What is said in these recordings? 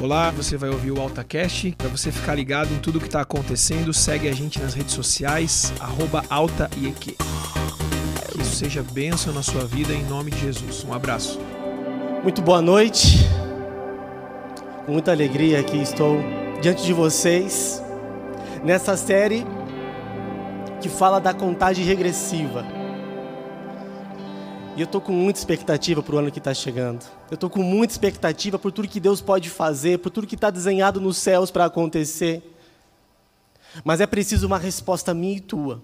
Olá, você vai ouvir o AltaCast. Para você ficar ligado em tudo que está acontecendo, segue a gente nas redes sociais, arroba AltaIEQ. Que isso seja bênção na sua vida em nome de Jesus. Um abraço. Muito boa noite. Com muita alegria aqui estou diante de vocês nessa série que fala da contagem regressiva. E eu estou com muita expectativa para o ano que está chegando. Eu estou com muita expectativa por tudo que Deus pode fazer, por tudo que está desenhado nos céus para acontecer. Mas é preciso uma resposta minha e tua.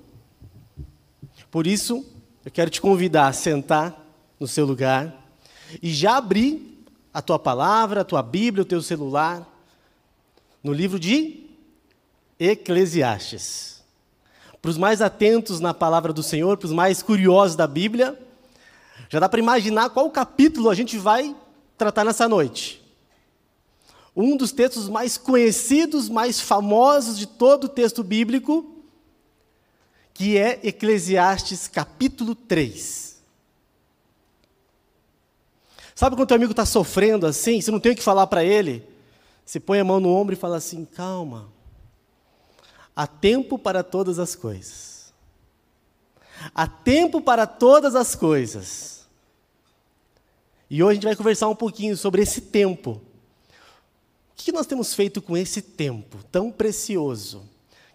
Por isso, eu quero te convidar a sentar no seu lugar e já abrir a tua palavra, a tua Bíblia, o teu celular, no livro de Eclesiastes. Para os mais atentos na palavra do Senhor, para os mais curiosos da Bíblia, já dá para imaginar qual capítulo a gente vai tratar nessa noite. Um dos textos mais conhecidos, mais famosos de todo o texto bíblico, que é Eclesiastes capítulo 3. Sabe quando teu amigo está sofrendo assim, você não tem o que falar para ele? Você põe a mão no ombro e fala assim: calma, há tempo para todas as coisas. Há tempo para todas as coisas. E hoje a gente vai conversar um pouquinho sobre esse tempo. O que nós temos feito com esse tempo tão precioso?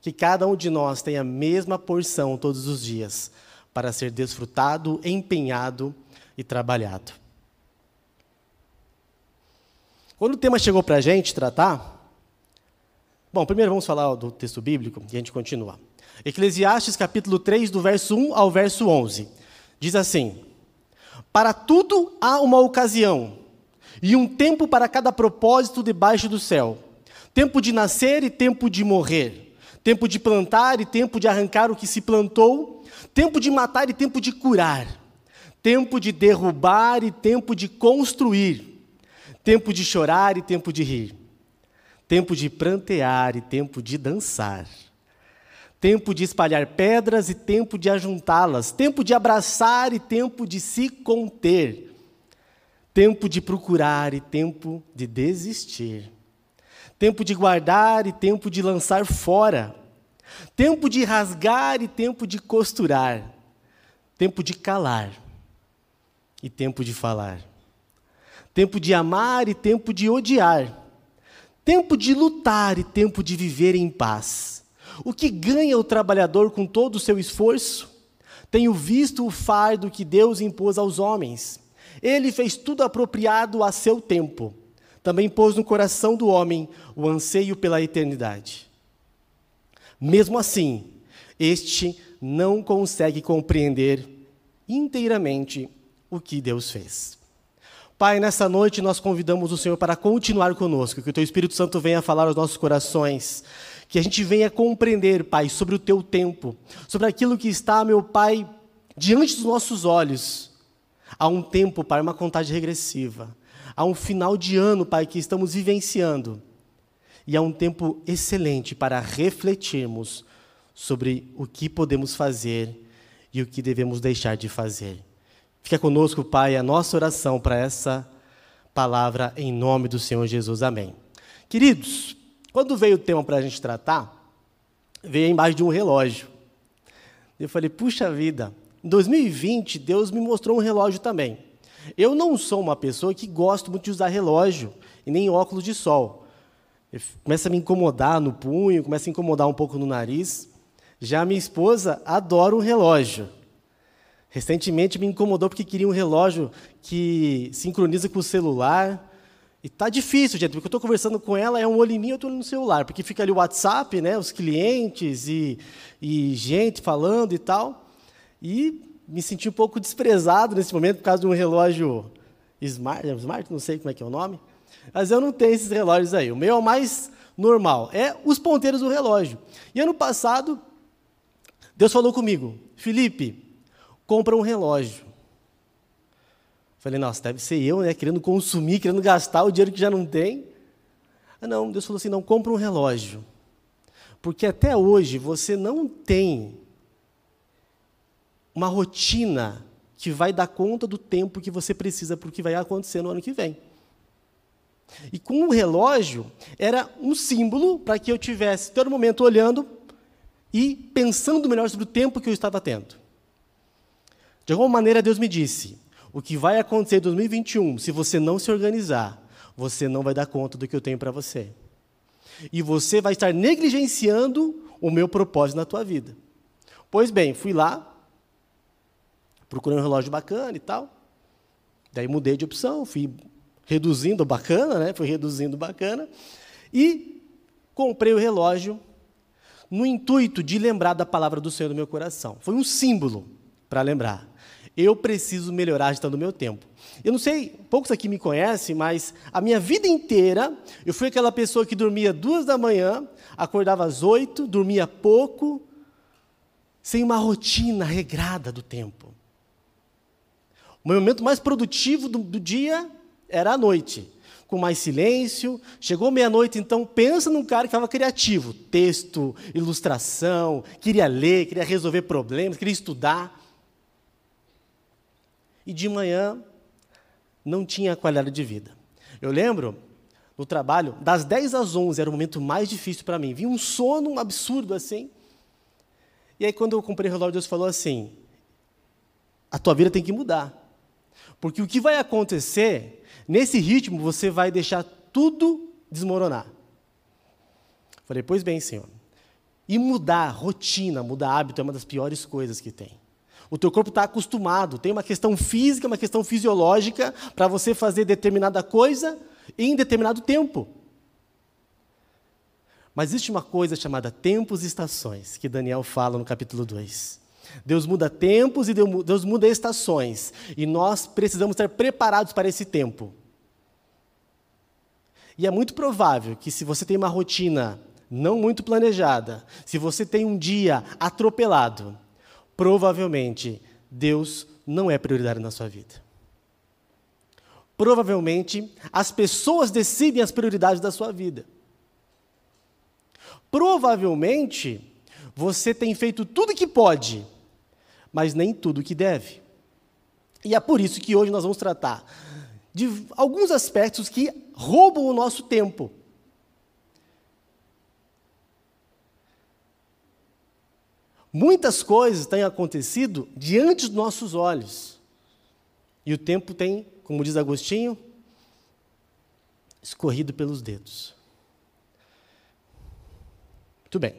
Que cada um de nós tem a mesma porção todos os dias para ser desfrutado, empenhado e trabalhado. Quando o tema chegou para a gente tratar, bom, primeiro vamos falar do texto bíblico e a gente continua. Eclesiastes capítulo 3, do verso 1 ao verso 11. Diz assim: para tudo há uma ocasião, e um tempo para cada propósito debaixo do céu: tempo de nascer e tempo de morrer, tempo de plantar e tempo de arrancar o que se plantou, tempo de matar e tempo de curar, tempo de derrubar e tempo de construir, tempo de chorar e tempo de rir, tempo de prantear e tempo de dançar tempo de espalhar pedras e tempo de ajuntá-las, tempo de abraçar e tempo de se conter, tempo de procurar e tempo de desistir, tempo de guardar e tempo de lançar fora, tempo de rasgar e tempo de costurar, tempo de calar e tempo de falar, tempo de amar e tempo de odiar, tempo de lutar e tempo de viver em paz o que ganha o trabalhador com todo o seu esforço? Tenho visto o fardo que Deus impôs aos homens. Ele fez tudo apropriado a seu tempo. Também pôs no coração do homem o anseio pela eternidade. Mesmo assim, este não consegue compreender inteiramente o que Deus fez. Pai, nessa noite nós convidamos o Senhor para continuar conosco, que o Teu Espírito Santo venha falar aos nossos corações, que a gente venha compreender, Pai, sobre o teu tempo, sobre aquilo que está, meu Pai, diante dos nossos olhos. Há um tempo, Pai, uma contagem regressiva. Há um final de ano, Pai, que estamos vivenciando. E há um tempo excelente para refletirmos sobre o que podemos fazer e o que devemos deixar de fazer. Fica conosco, Pai, a nossa oração para essa palavra em nome do Senhor Jesus. Amém. Queridos, quando veio o tema para a gente tratar, veio a imagem de um relógio. Eu falei, puxa vida, em 2020 Deus me mostrou um relógio também. Eu não sou uma pessoa que gosto muito de usar relógio e nem óculos de sol. Começa a me incomodar no punho, começa a incomodar um pouco no nariz. Já minha esposa adora um relógio. Recentemente me incomodou porque queria um relógio que sincroniza com o celular. E tá difícil, gente, porque eu estou conversando com ela, é um olho em mim, eu estou no celular, porque fica ali o WhatsApp, né, os clientes e, e gente falando e tal. E me senti um pouco desprezado nesse momento por causa de um relógio smart, smart, não sei como é que é o nome, mas eu não tenho esses relógios aí. O meu é o mais normal, é os ponteiros do relógio. E ano passado, Deus falou comigo, Felipe, compra um relógio. Falei, nossa, deve ser eu, né? Querendo consumir, querendo gastar o dinheiro que já não tem. Ah, não, Deus falou assim: não, compra um relógio. Porque até hoje você não tem uma rotina que vai dar conta do tempo que você precisa para o que vai acontecer no ano que vem. E com o relógio era um símbolo para que eu tivesse todo momento olhando e pensando melhor sobre o tempo que eu estava tendo. De alguma maneira, Deus me disse: o que vai acontecer em 2021, se você não se organizar, você não vai dar conta do que eu tenho para você. E você vai estar negligenciando o meu propósito na tua vida. Pois bem, fui lá, procurei um relógio bacana e tal. Daí mudei de opção, fui reduzindo bacana, né? Fui reduzindo bacana e comprei o relógio no intuito de lembrar da palavra do Senhor no meu coração. Foi um símbolo para lembrar. Eu preciso melhorar a gestão do meu tempo. Eu não sei, poucos aqui me conhecem, mas a minha vida inteira eu fui aquela pessoa que dormia duas da manhã, acordava às oito, dormia pouco, sem uma rotina regrada do tempo. O momento mais produtivo do, do dia era a noite, com mais silêncio. Chegou meia-noite, então pensa num cara que estava criativo, texto, ilustração, queria ler, queria resolver problemas, queria estudar. E de manhã não tinha qualidade de vida. Eu lembro no trabalho, das 10 às 11 era o momento mais difícil para mim. Vinha um sono um absurdo assim. E aí, quando eu comprei o relógio, Deus falou assim: a tua vida tem que mudar. Porque o que vai acontecer, nesse ritmo, você vai deixar tudo desmoronar. Falei, pois bem, Senhor. E mudar rotina, mudar hábito é uma das piores coisas que tem. O teu corpo está acostumado, tem uma questão física, uma questão fisiológica para você fazer determinada coisa em determinado tempo. Mas existe uma coisa chamada tempos e estações, que Daniel fala no capítulo 2. Deus muda tempos e Deus muda estações. E nós precisamos estar preparados para esse tempo. E é muito provável que, se você tem uma rotina não muito planejada, se você tem um dia atropelado, provavelmente Deus não é prioridade na sua vida. Provavelmente as pessoas decidem as prioridades da sua vida. Provavelmente você tem feito tudo que pode, mas nem tudo que deve. E é por isso que hoje nós vamos tratar de alguns aspectos que roubam o nosso tempo. Muitas coisas têm acontecido diante dos nossos olhos. E o tempo tem, como diz Agostinho, escorrido pelos dedos. Muito bem.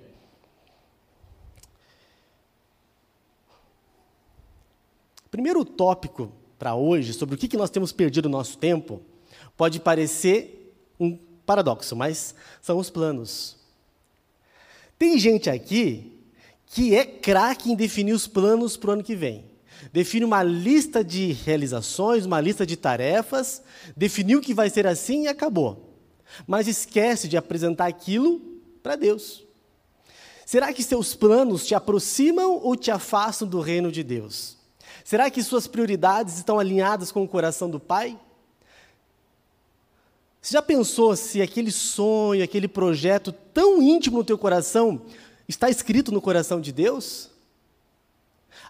Primeiro tópico para hoje, sobre o que nós temos perdido o nosso tempo, pode parecer um paradoxo, mas são os planos. Tem gente aqui que é craque em definir os planos para o ano que vem. Define uma lista de realizações, uma lista de tarefas, definiu que vai ser assim e acabou. Mas esquece de apresentar aquilo para Deus. Será que seus planos te aproximam ou te afastam do reino de Deus? Será que suas prioridades estão alinhadas com o coração do Pai? Você já pensou se aquele sonho, aquele projeto tão íntimo no teu coração Está escrito no coração de Deus?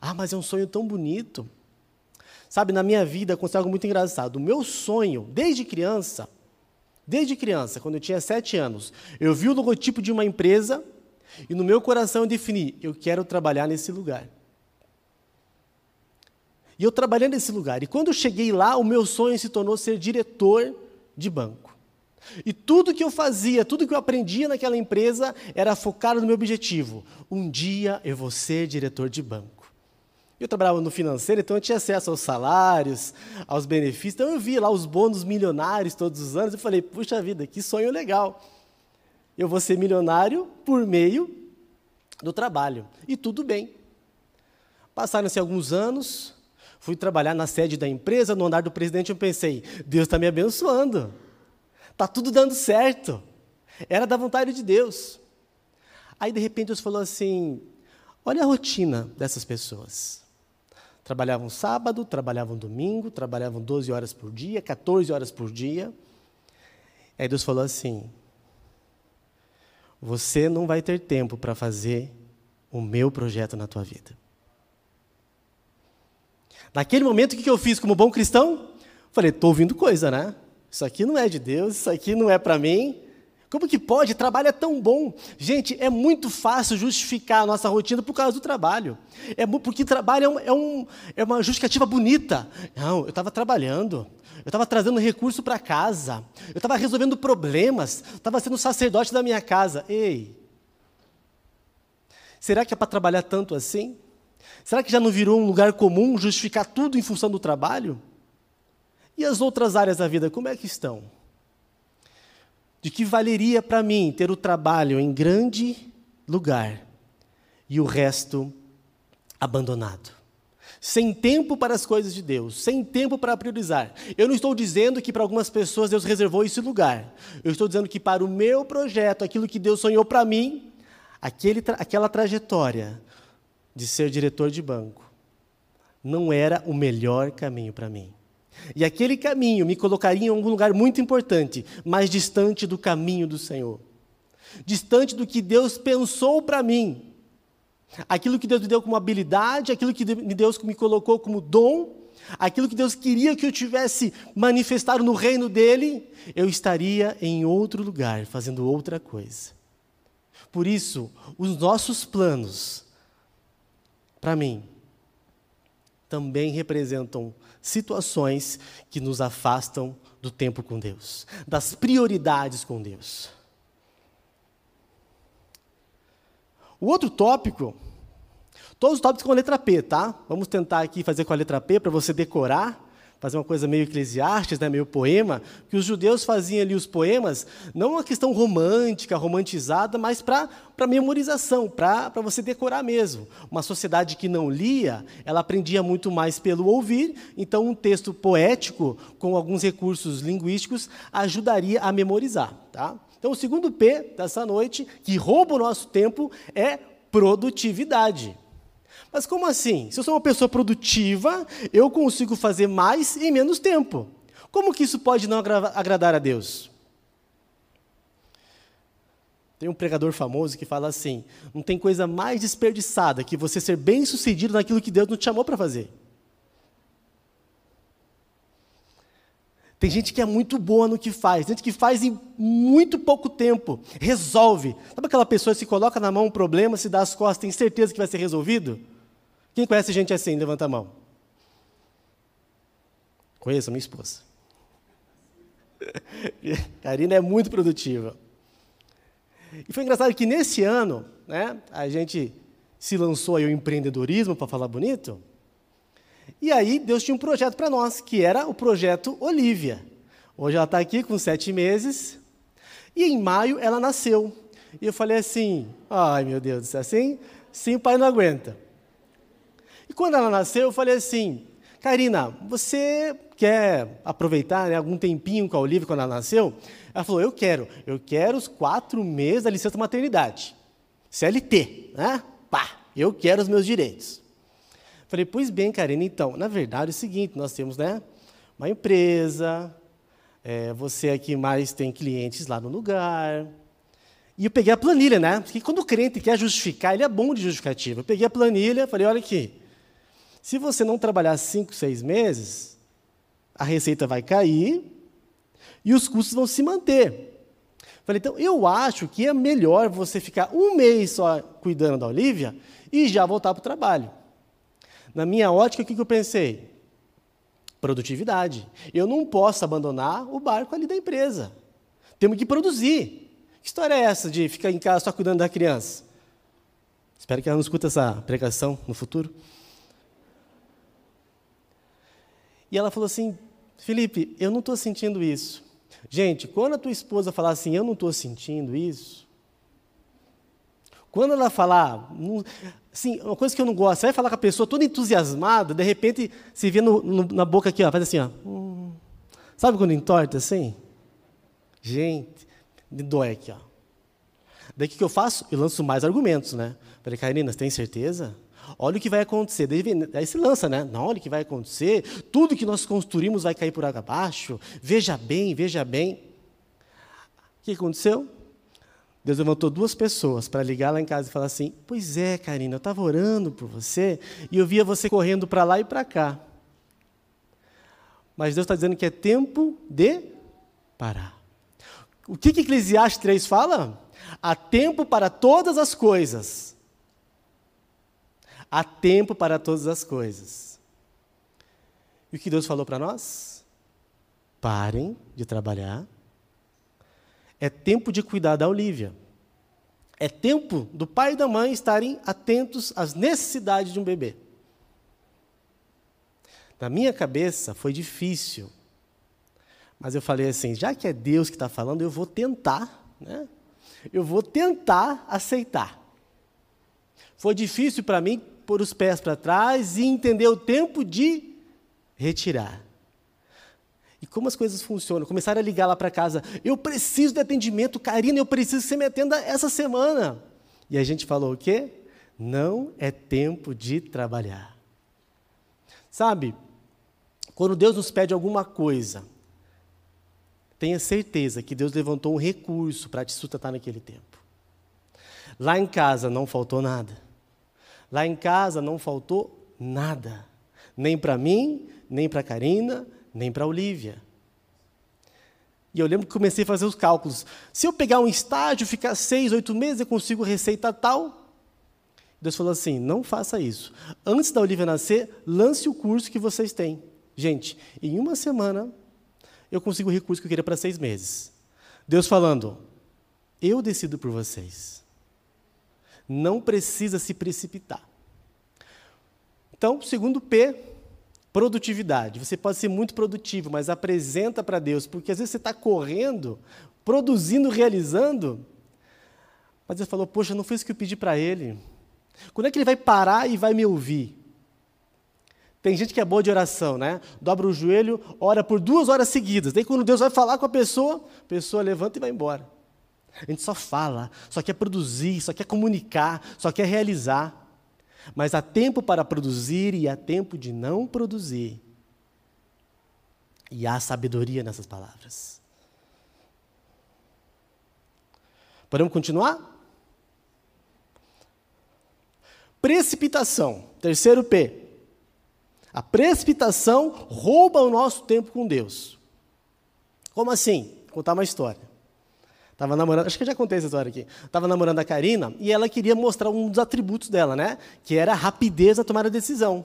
Ah, mas é um sonho tão bonito. Sabe, na minha vida aconteceu algo muito engraçado. O meu sonho, desde criança, desde criança, quando eu tinha sete anos, eu vi o logotipo de uma empresa e no meu coração eu defini: eu quero trabalhar nesse lugar. E eu trabalhei nesse lugar. E quando eu cheguei lá, o meu sonho se tornou ser diretor de banco. E tudo que eu fazia, tudo que eu aprendia naquela empresa era focado no meu objetivo. Um dia eu vou ser diretor de banco. Eu trabalhava no financeiro, então eu tinha acesso aos salários, aos benefícios. Então eu via lá os bônus milionários todos os anos. Eu falei, puxa vida, que sonho legal. Eu vou ser milionário por meio do trabalho. E tudo bem. Passaram-se alguns anos, fui trabalhar na sede da empresa, no andar do presidente, eu pensei, Deus está me abençoando. Está tudo dando certo. Era da vontade de Deus. Aí, de repente, Deus falou assim: olha a rotina dessas pessoas. Trabalhavam sábado, trabalhavam domingo, trabalhavam 12 horas por dia, 14 horas por dia. Aí Deus falou assim: Você não vai ter tempo para fazer o meu projeto na tua vida. Naquele momento, o que eu fiz como bom cristão? Falei: estou ouvindo coisa, né? Isso aqui não é de Deus, isso aqui não é para mim. Como que pode? Trabalho é tão bom. Gente, é muito fácil justificar a nossa rotina por causa do trabalho. É porque trabalho é, um, é, um, é uma justificativa bonita. Não, eu estava trabalhando, eu estava trazendo recurso para casa, eu estava resolvendo problemas, estava sendo sacerdote da minha casa. Ei, será que é para trabalhar tanto assim? Será que já não virou um lugar comum justificar tudo em função do trabalho? E as outras áreas da vida, como é que estão? de que valeria para mim ter o trabalho em grande lugar e o resto abandonado. Sem tempo para as coisas de Deus, sem tempo para priorizar. Eu não estou dizendo que para algumas pessoas Deus reservou esse lugar. Eu estou dizendo que para o meu projeto, aquilo que Deus sonhou para mim, aquele, aquela trajetória de ser diretor de banco, não era o melhor caminho para mim. E aquele caminho me colocaria em algum lugar muito importante, mais distante do caminho do Senhor. Distante do que Deus pensou para mim. Aquilo que Deus me deu como habilidade, aquilo que Deus me colocou como dom, aquilo que Deus queria que eu tivesse manifestado no reino dele, eu estaria em outro lugar, fazendo outra coisa. Por isso, os nossos planos, para mim, também representam situações que nos afastam do tempo com Deus, das prioridades com Deus. O outro tópico, todos os tópicos com a letra P, tá? Vamos tentar aqui fazer com a letra P para você decorar fazer uma coisa meio eclesiástica, né, meio poema, que os judeus faziam ali os poemas, não uma questão romântica, romantizada, mas para memorização, para você decorar mesmo. Uma sociedade que não lia, ela aprendia muito mais pelo ouvir, então um texto poético, com alguns recursos linguísticos, ajudaria a memorizar. Tá? Então, o segundo P dessa noite, que rouba o nosso tempo, é produtividade. Mas como assim? Se eu sou uma pessoa produtiva, eu consigo fazer mais em menos tempo. Como que isso pode não agradar a Deus? Tem um pregador famoso que fala assim: não tem coisa mais desperdiçada que você ser bem sucedido naquilo que Deus não te chamou para fazer. Tem gente que é muito boa no que faz, gente que faz em muito pouco tempo, resolve. Sabe aquela pessoa que se coloca na mão um problema, se dá as costas, tem certeza que vai ser resolvido? Quem conhece gente assim? Levanta a mão. Conheço a minha esposa. Karina é muito produtiva. E foi engraçado que nesse ano, né, a gente se lançou aí o empreendedorismo, para falar bonito. E aí Deus tinha um projeto para nós, que era o projeto Olivia. Hoje ela está aqui com sete meses. E em maio ela nasceu. E eu falei assim, ai meu Deus, assim, sim o pai não aguenta. E quando ela nasceu, eu falei assim, Karina, você quer aproveitar né, algum tempinho com a Olivia quando ela nasceu? Ela falou, eu quero. Eu quero os quatro meses da licença maternidade. CLT, né? Pá, eu quero os meus direitos. Falei, pois bem, Karina, então, na verdade é o seguinte, nós temos né, uma empresa, é, você aqui mais tem clientes lá no lugar. E eu peguei a planilha, né? Porque quando o crente quer justificar, ele é bom de justificativa. Eu peguei a planilha, falei, olha aqui, se você não trabalhar cinco, seis meses, a receita vai cair e os custos vão se manter. Falei, então, eu acho que é melhor você ficar um mês só cuidando da Olivia e já voltar para o trabalho. Na minha ótica, o que eu pensei? Produtividade. Eu não posso abandonar o barco ali da empresa. Temos que produzir. Que história é essa de ficar em casa só cuidando da criança? Espero que ela não escute essa pregação no futuro. E ela falou assim: Felipe, eu não estou sentindo isso. Gente, quando a tua esposa falar assim, eu não estou sentindo isso, quando ela falar, assim, uma coisa que eu não gosto, você vai falar com a pessoa toda entusiasmada, de repente se vê no, no, na boca aqui, ó, faz assim, ó. Sabe quando entorta assim? Gente, me dói aqui, ó. Daí o que eu faço? Eu lanço mais argumentos, né? Falei, Karina, você tem certeza? Olha o que vai acontecer. Aí se lança, né? Não, olha o que vai acontecer. Tudo que nós construímos vai cair por água abaixo. Veja bem, veja bem. O que aconteceu? Deus levantou duas pessoas para ligar lá em casa e falar assim: Pois é, Karina, eu estava orando por você e eu via você correndo para lá e para cá. Mas Deus está dizendo que é tempo de parar. O que, que Eclesiastes 3 fala? Há tempo para todas as coisas. Há tempo para todas as coisas. E o que Deus falou para nós? Parem de trabalhar. É tempo de cuidar da Olivia. É tempo do pai e da mãe estarem atentos às necessidades de um bebê. Na minha cabeça foi difícil. Mas eu falei assim: já que é Deus que está falando, eu vou tentar, né? Eu vou tentar aceitar. Foi difícil para mim pôr os pés para trás e entender o tempo de retirar. E como as coisas funcionam. Começaram a ligar lá para casa. Eu preciso de atendimento, Karina, eu preciso que você me atenda essa semana. E a gente falou o quê? Não é tempo de trabalhar. Sabe, quando Deus nos pede alguma coisa, tenha certeza que Deus levantou um recurso para te sustentar naquele tempo. Lá em casa não faltou nada. Lá em casa não faltou nada. Nem para mim, nem para Karina, nem para a Olivia. E eu lembro que comecei a fazer os cálculos. Se eu pegar um estágio, ficar seis, oito meses, eu consigo receita tal. Deus falou assim: não faça isso. Antes da Olivia nascer, lance o curso que vocês têm. Gente, em uma semana, eu consigo o recurso que eu queria para seis meses. Deus falando: eu decido por vocês. Não precisa se precipitar. Então, segundo P, Produtividade. Você pode ser muito produtivo, mas apresenta para Deus, porque às vezes você está correndo, produzindo, realizando, mas Deus falou: Poxa, não foi isso que eu pedi para Ele. Quando é que Ele vai parar e vai me ouvir? Tem gente que é boa de oração, né? Dobra o joelho, ora por duas horas seguidas. Daí, quando Deus vai falar com a pessoa, a pessoa levanta e vai embora. A gente só fala, só quer produzir, só quer comunicar, só quer realizar. Mas há tempo para produzir e há tempo de não produzir. E há sabedoria nessas palavras. Podemos continuar? Precipitação. Terceiro P. A precipitação rouba o nosso tempo com Deus. Como assim? Vou contar uma história. Estava namorando, acho que eu já contei essa história aqui. Estava namorando a Karina e ela queria mostrar um dos atributos dela, né? Que era a rapidez a tomar a decisão.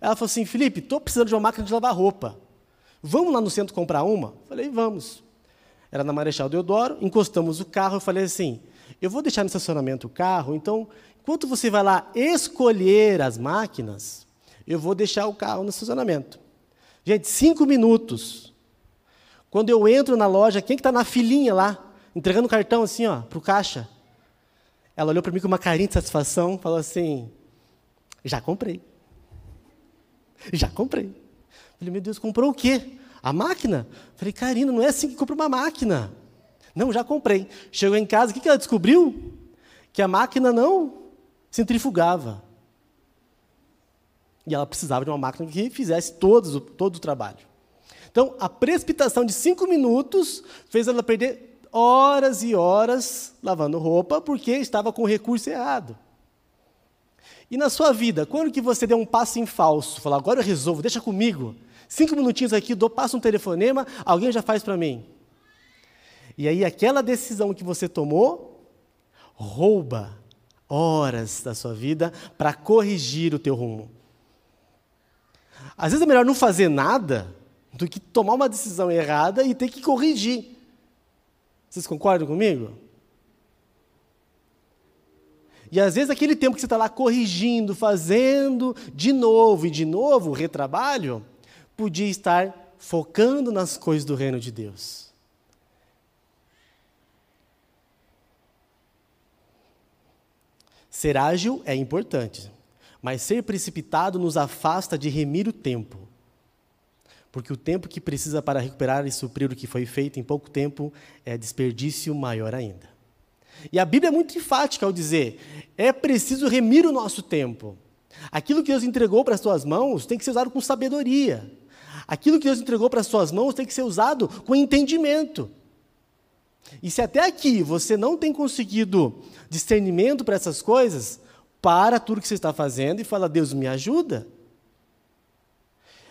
Ela falou assim: Felipe, estou precisando de uma máquina de lavar roupa. Vamos lá no centro comprar uma? Falei, vamos. Era na Marechal Deodoro, encostamos o carro, eu falei assim: eu vou deixar no estacionamento o carro, então, enquanto você vai lá escolher as máquinas, eu vou deixar o carro no estacionamento. Gente, cinco minutos. Quando eu entro na loja, quem que está na filinha lá? Entregando o cartão assim, ó, para o caixa. Ela olhou para mim com uma carinha de satisfação, falou assim: já comprei. Já comprei. Falei, meu Deus, comprou o quê? A máquina? Falei, Karina, não é assim que compra uma máquina. Não, já comprei. Chegou em casa, o que, que ela descobriu? Que a máquina não centrifugava. E ela precisava de uma máquina que fizesse todo o trabalho. Então, a precipitação de cinco minutos fez ela perder horas e horas lavando roupa porque estava com o recurso errado. E na sua vida, quando que você deu um passo em falso, falar, agora eu resolvo, deixa comigo, cinco minutinhos aqui, dou, passo um telefonema, alguém já faz para mim. E aí aquela decisão que você tomou, rouba horas da sua vida para corrigir o teu rumo. Às vezes é melhor não fazer nada do que tomar uma decisão errada e ter que corrigir. Vocês concordam comigo? E às vezes aquele tempo que você está lá corrigindo, fazendo de novo e de novo o retrabalho, podia estar focando nas coisas do reino de Deus. Ser ágil é importante, mas ser precipitado nos afasta de remir o tempo porque o tempo que precisa para recuperar e suprir o que foi feito em pouco tempo é desperdício maior ainda. E a Bíblia é muito enfática ao dizer: é preciso remir o nosso tempo. Aquilo que Deus entregou para as suas mãos tem que ser usado com sabedoria. Aquilo que Deus entregou para as suas mãos tem que ser usado com entendimento. E se até aqui você não tem conseguido discernimento para essas coisas, para tudo que você está fazendo e fala: Deus me ajuda.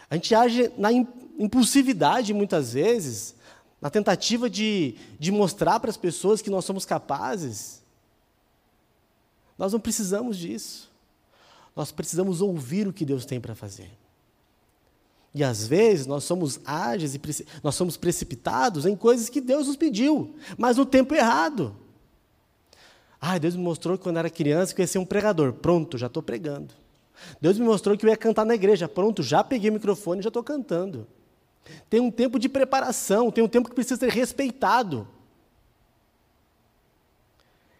A gente age na impulsividade muitas vezes, na tentativa de, de mostrar para as pessoas que nós somos capazes. Nós não precisamos disso. Nós precisamos ouvir o que Deus tem para fazer. E às vezes nós somos ágeis e nós somos precipitados em coisas que Deus nos pediu, mas no tempo errado. Ah, Deus me mostrou que quando era criança que eu ia ser um pregador. Pronto, já estou pregando. Deus me mostrou que eu ia cantar na igreja. Pronto, já peguei o microfone e já estou cantando. Tem um tempo de preparação, tem um tempo que precisa ser respeitado.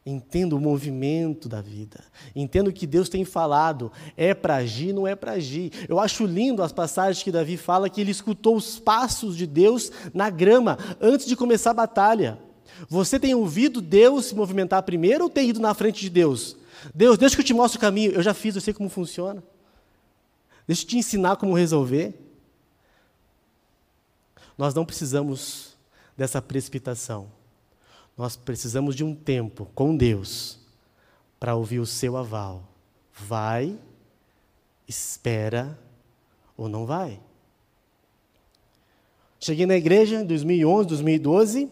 Entendo o movimento da vida. Entendo que Deus tem falado. É para agir, não é para agir. Eu acho lindo as passagens que Davi fala que ele escutou os passos de Deus na grama antes de começar a batalha. Você tem ouvido Deus se movimentar primeiro ou tem ido na frente de Deus? Deus, deixa que eu te mostre o caminho. Eu já fiz, eu sei como funciona. Deixa eu te ensinar como resolver. Nós não precisamos dessa precipitação. Nós precisamos de um tempo com Deus para ouvir o seu aval. Vai, espera ou não vai. Cheguei na igreja em 2011, 2012,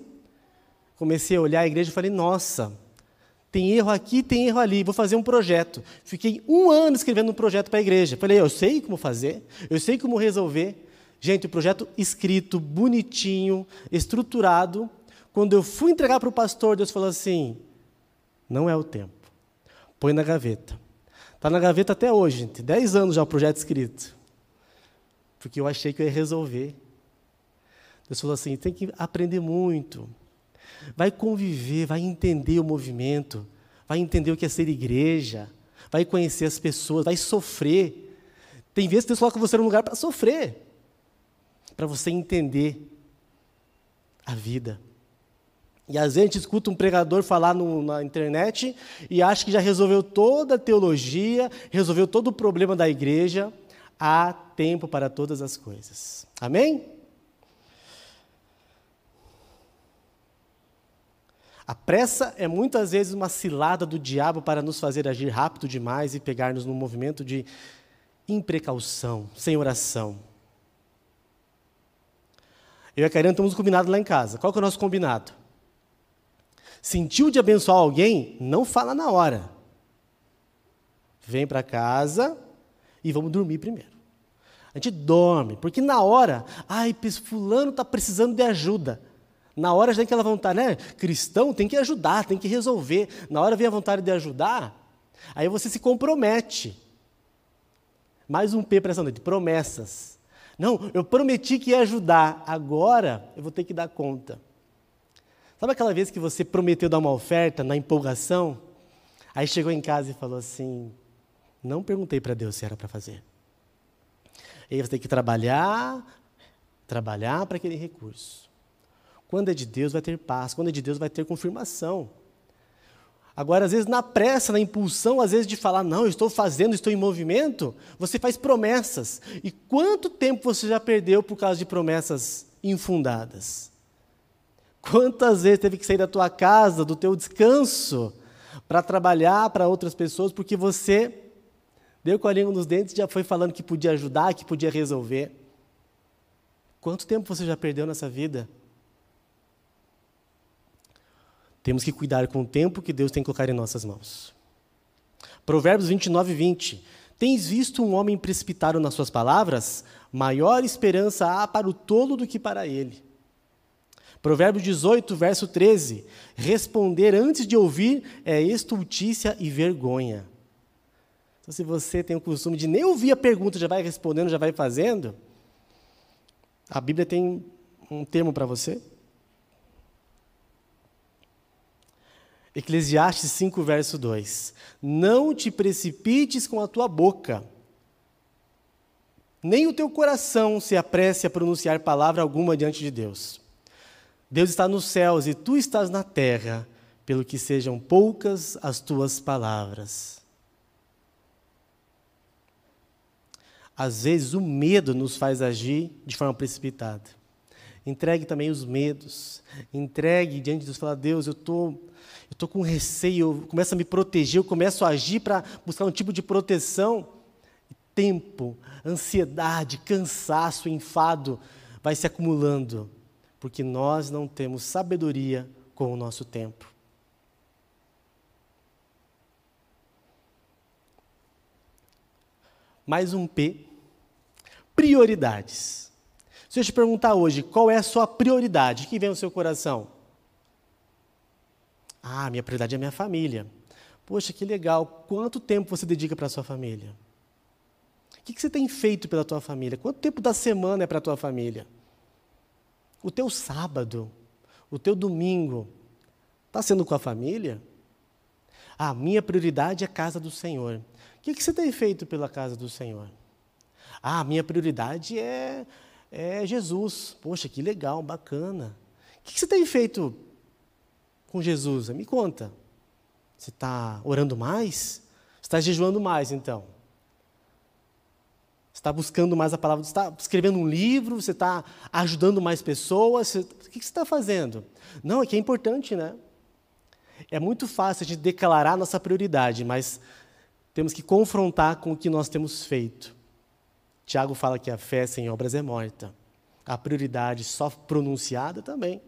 comecei a olhar a igreja e falei: nossa, tem erro aqui, tem erro ali, vou fazer um projeto. Fiquei um ano escrevendo um projeto para a igreja. Falei: eu sei como fazer, eu sei como resolver. Gente, o projeto escrito, bonitinho, estruturado, quando eu fui entregar para o pastor, Deus falou assim: não é o tempo. Põe na gaveta. Está na gaveta até hoje, gente. Dez anos já o projeto escrito. Porque eu achei que eu ia resolver. Deus falou assim: tem que aprender muito. Vai conviver, vai entender o movimento, vai entender o que é ser igreja, vai conhecer as pessoas, vai sofrer. Tem vezes que Deus coloca você num lugar para sofrer, para você entender a vida. E às vezes a gente escuta um pregador falar no, na internet e acha que já resolveu toda a teologia, resolveu todo o problema da igreja. Há tempo para todas as coisas. Amém? A pressa é muitas vezes uma cilada do diabo para nos fazer agir rápido demais e pegar-nos num movimento de imprecaução, sem oração. Eu e a Karina estamos combinados lá em casa. Qual que é o nosso combinado? Sentiu de abençoar alguém? Não fala na hora. Vem para casa e vamos dormir primeiro. A gente dorme, porque na hora, ai, fulano está precisando de ajuda. Na hora já tem aquela vontade, né? Cristão tem que ajudar, tem que resolver. Na hora vem a vontade de ajudar, aí você se compromete. Mais um P para essa noite, promessas. Não, eu prometi que ia ajudar, agora eu vou ter que dar conta. Sabe aquela vez que você prometeu dar uma oferta na empolgação? Aí chegou em casa e falou assim: Não perguntei para Deus se era para fazer. E aí você tem que trabalhar, trabalhar para aquele recurso. Quando é de Deus, vai ter paz. Quando é de Deus, vai ter confirmação. Agora, às vezes, na pressa, na impulsão, às vezes, de falar, não, estou fazendo, estou em movimento, você faz promessas. E quanto tempo você já perdeu por causa de promessas infundadas? Quantas vezes teve que sair da tua casa, do teu descanso, para trabalhar para outras pessoas, porque você deu com a língua nos dentes e já foi falando que podia ajudar, que podia resolver? Quanto tempo você já perdeu nessa vida? Temos que cuidar com o tempo que Deus tem que colocar em nossas mãos. Provérbios 29, 20. Tens visto um homem precipitado nas suas palavras? Maior esperança há para o tolo do que para ele. Provérbios 18, verso 13. Responder antes de ouvir é estultícia e vergonha. Então, se você tem o costume de nem ouvir a pergunta, já vai respondendo, já vai fazendo, a Bíblia tem um termo para você. Eclesiastes 5, verso 2. Não te precipites com a tua boca, nem o teu coração se apresse a pronunciar palavra alguma diante de Deus. Deus está nos céus e tu estás na terra, pelo que sejam poucas as tuas palavras. Às vezes o medo nos faz agir de forma precipitada. Entregue também os medos. Entregue diante de Deus, fala, Deus, eu tô, eu tô com receio, eu começo a me proteger, eu começo a agir para buscar um tipo de proteção. Tempo, ansiedade, cansaço, enfado vai se acumulando porque nós não temos sabedoria com o nosso tempo. Mais um P. Prioridades. Se eu te perguntar hoje qual é a sua prioridade, o que vem no seu coração? Ah, minha prioridade é minha família. Poxa, que legal. Quanto tempo você dedica para a sua família? O que você tem feito pela tua família? Quanto tempo da semana é para a tua família? O teu sábado, o teu domingo, está sendo com a família? A ah, minha prioridade é a casa do Senhor. O que você tem feito pela casa do Senhor? Ah, minha prioridade é, é Jesus. Poxa, que legal, bacana. O que você tem feito com Jesus? Me conta. Você está orando mais? Você está jejuando mais, então? Você está buscando mais a palavra? Você está escrevendo um livro? Você está ajudando mais pessoas? O que você está fazendo? Não, é que é importante, né? É muito fácil de declarar nossa prioridade, mas temos que confrontar com o que nós temos feito. Tiago fala que a fé sem obras é morta. A prioridade só pronunciada também.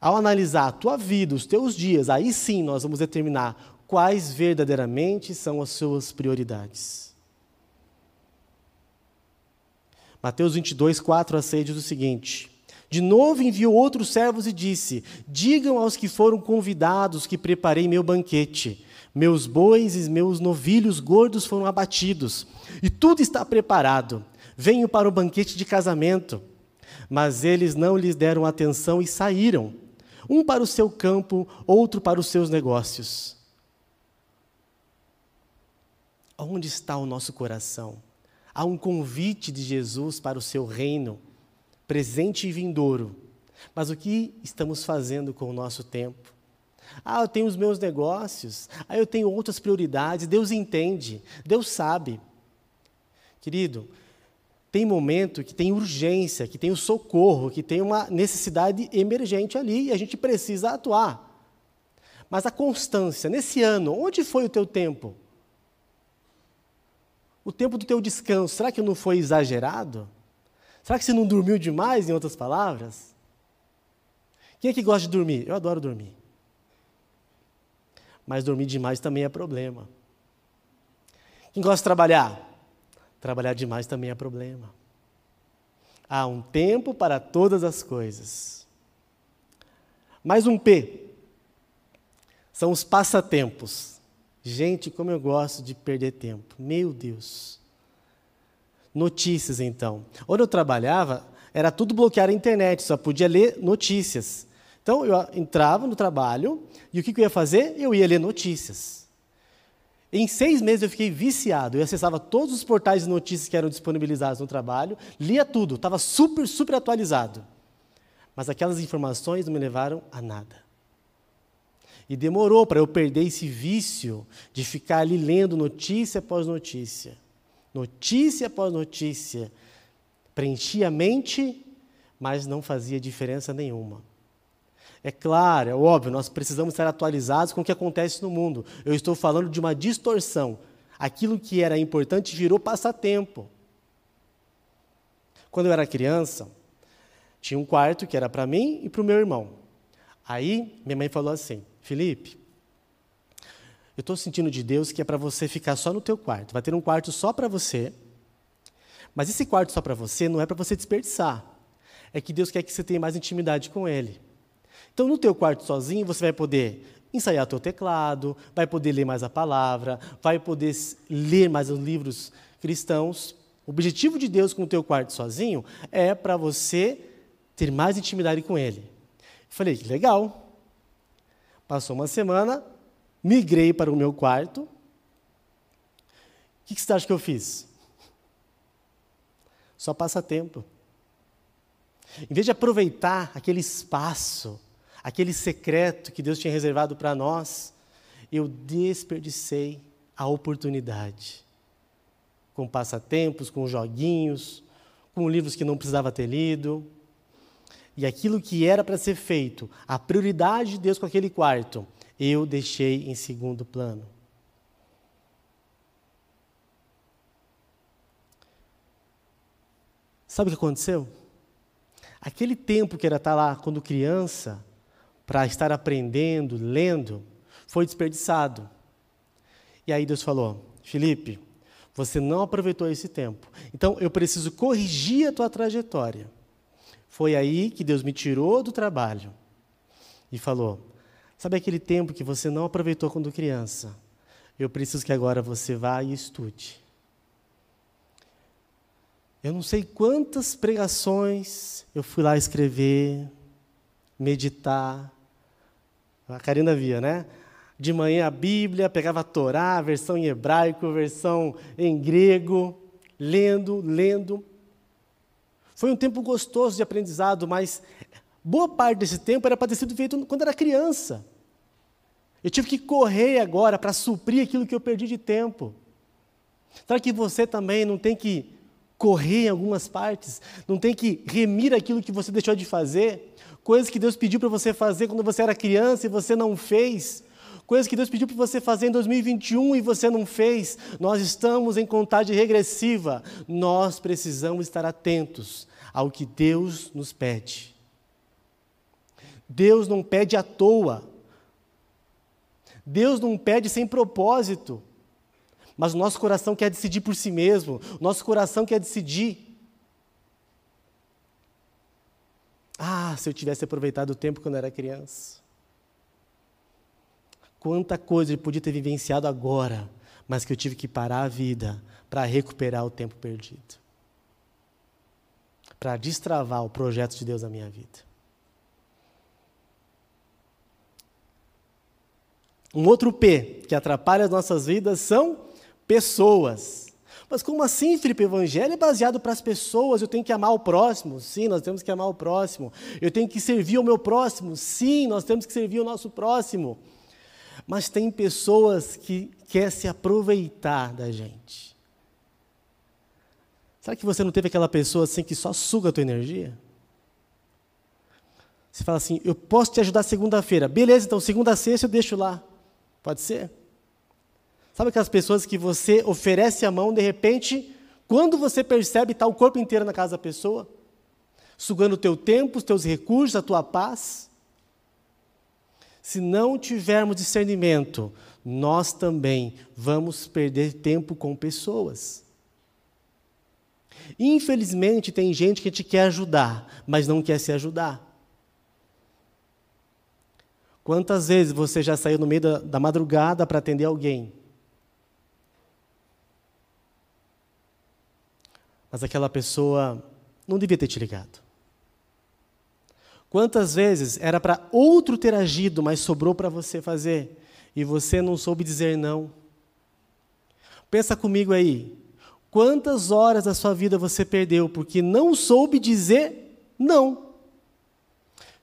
Ao analisar a tua vida, os teus dias, aí sim nós vamos determinar quais verdadeiramente são as suas prioridades. Mateus 22, 4 a 6 diz o seguinte: De novo enviou outros servos e disse: Digam aos que foram convidados que preparei meu banquete. Meus bois e meus novilhos gordos foram abatidos, e tudo está preparado. Venho para o banquete de casamento. Mas eles não lhes deram atenção e saíram um para o seu campo, outro para os seus negócios. Onde está o nosso coração? Há um convite de Jesus para o seu reino, presente e vindouro. Mas o que estamos fazendo com o nosso tempo? Ah, eu tenho os meus negócios, ah, eu tenho outras prioridades. Deus entende, Deus sabe. Querido, tem momento que tem urgência, que tem o socorro, que tem uma necessidade emergente ali e a gente precisa atuar. Mas a constância, nesse ano, onde foi o teu tempo? O tempo do teu descanso, será que não foi exagerado? Será que você não dormiu demais, em outras palavras? Quem é que gosta de dormir? Eu adoro dormir. Mas dormir demais também é problema. Quem gosta de trabalhar? Trabalhar demais também é problema. Há um tempo para todas as coisas. Mais um P. São os passatempos. Gente, como eu gosto de perder tempo. Meu Deus. Notícias, então. Onde eu trabalhava, era tudo bloquear a internet, só podia ler notícias. Então, eu entrava no trabalho e o que eu ia fazer? Eu ia ler notícias. Em seis meses eu fiquei viciado. Eu acessava todos os portais de notícias que eram disponibilizados no trabalho, lia tudo, estava super, super atualizado. Mas aquelas informações não me levaram a nada. E demorou para eu perder esse vício de ficar ali lendo notícia após notícia. Notícia após notícia. Preenchia a mente, mas não fazia diferença nenhuma. É claro, é óbvio, nós precisamos estar atualizados com o que acontece no mundo. Eu estou falando de uma distorção. Aquilo que era importante virou passatempo. Quando eu era criança, tinha um quarto que era para mim e para o meu irmão. Aí minha mãe falou assim: Felipe, eu estou sentindo de Deus que é para você ficar só no teu quarto. Vai ter um quarto só para você. Mas esse quarto só para você não é para você desperdiçar. É que Deus quer que você tenha mais intimidade com Ele. Então, no teu quarto sozinho, você vai poder ensaiar teu teclado, vai poder ler mais a palavra, vai poder ler mais os livros cristãos. O objetivo de Deus com o teu quarto sozinho é para você ter mais intimidade com Ele. Falei, que legal. Passou uma semana, migrei para o meu quarto. O que, que você acha que eu fiz? Só passatempo. Em vez de aproveitar aquele espaço aquele secreto que Deus tinha reservado para nós, eu desperdicei a oportunidade. Com passatempos, com joguinhos, com livros que não precisava ter lido. E aquilo que era para ser feito, a prioridade de Deus com aquele quarto, eu deixei em segundo plano. Sabe o que aconteceu? Aquele tempo que era estar lá quando criança, para estar aprendendo, lendo, foi desperdiçado. E aí Deus falou: Felipe, você não aproveitou esse tempo. Então eu preciso corrigir a tua trajetória. Foi aí que Deus me tirou do trabalho e falou: Sabe aquele tempo que você não aproveitou quando criança? Eu preciso que agora você vá e estude. Eu não sei quantas pregações eu fui lá escrever, meditar. A Karina via, né? De manhã a Bíblia, pegava a Torá, a versão em hebraico, versão em grego, lendo, lendo. Foi um tempo gostoso de aprendizado, mas boa parte desse tempo era para ter sido feito quando era criança. Eu tive que correr agora para suprir aquilo que eu perdi de tempo. Será que você também não tem que correr em algumas partes, não tem que remir aquilo que você deixou de fazer, coisas que Deus pediu para você fazer quando você era criança e você não fez, coisas que Deus pediu para você fazer em 2021 e você não fez. Nós estamos em contagem regressiva. Nós precisamos estar atentos ao que Deus nos pede. Deus não pede à toa. Deus não pede sem propósito. Mas o nosso coração quer decidir por si mesmo, o nosso coração quer decidir. Ah, se eu tivesse aproveitado o tempo quando era criança. Quanta coisa eu podia ter vivenciado agora, mas que eu tive que parar a vida para recuperar o tempo perdido. Para destravar o projeto de Deus na minha vida. Um outro P que atrapalha as nossas vidas são pessoas. Mas como assim, Felipe? O evangelho é baseado para as pessoas, eu tenho que amar o próximo. Sim, nós temos que amar o próximo. Eu tenho que servir o meu próximo. Sim, nós temos que servir o nosso próximo. Mas tem pessoas que querem se aproveitar da gente. Será que você não teve aquela pessoa assim que só suga a tua energia? Você fala assim, eu posso te ajudar segunda-feira. Beleza, então segunda a sexta eu deixo lá. Pode ser? Sabe aquelas pessoas que você oferece a mão, de repente, quando você percebe, está o corpo inteiro na casa da pessoa, sugando o teu tempo, os teus recursos, a tua paz? Se não tivermos discernimento, nós também vamos perder tempo com pessoas. Infelizmente, tem gente que te quer ajudar, mas não quer se ajudar. Quantas vezes você já saiu no meio da, da madrugada para atender alguém? Mas aquela pessoa não devia ter te ligado. Quantas vezes era para outro ter agido, mas sobrou para você fazer e você não soube dizer não? Pensa comigo aí. Quantas horas da sua vida você perdeu porque não soube dizer não?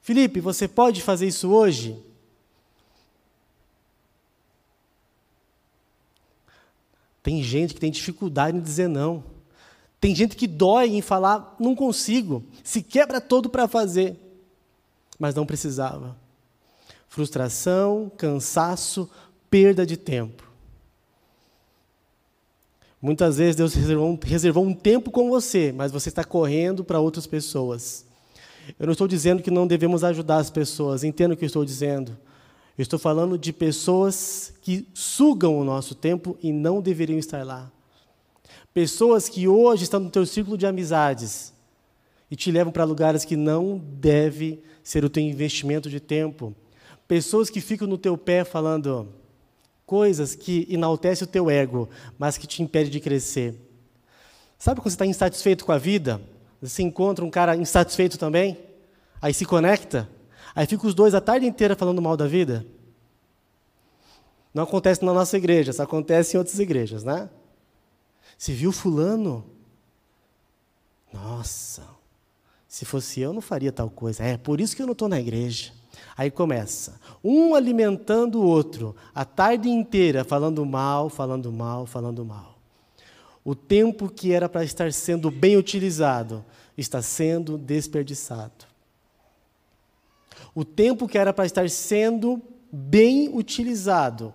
Felipe, você pode fazer isso hoje? Tem gente que tem dificuldade em dizer não. Tem gente que dói em falar, não consigo, se quebra todo para fazer, mas não precisava. Frustração, cansaço, perda de tempo. Muitas vezes Deus reservou, reservou um tempo com você, mas você está correndo para outras pessoas. Eu não estou dizendo que não devemos ajudar as pessoas, entendo o que eu estou dizendo. Eu estou falando de pessoas que sugam o nosso tempo e não deveriam estar lá. Pessoas que hoje estão no teu círculo de amizades e te levam para lugares que não deve ser o teu investimento de tempo. Pessoas que ficam no teu pé falando coisas que enaltecem o teu ego, mas que te impedem de crescer. Sabe quando você está insatisfeito com a vida? Você encontra um cara insatisfeito também? Aí se conecta? Aí fica os dois a tarde inteira falando mal da vida? Não acontece na nossa igreja, isso acontece em outras igrejas, né? Se viu fulano? Nossa, se fosse eu, não faria tal coisa. É por isso que eu não estou na igreja. Aí começa, um alimentando o outro, a tarde inteira, falando mal, falando mal, falando mal. O tempo que era para estar sendo bem utilizado está sendo desperdiçado. O tempo que era para estar sendo bem utilizado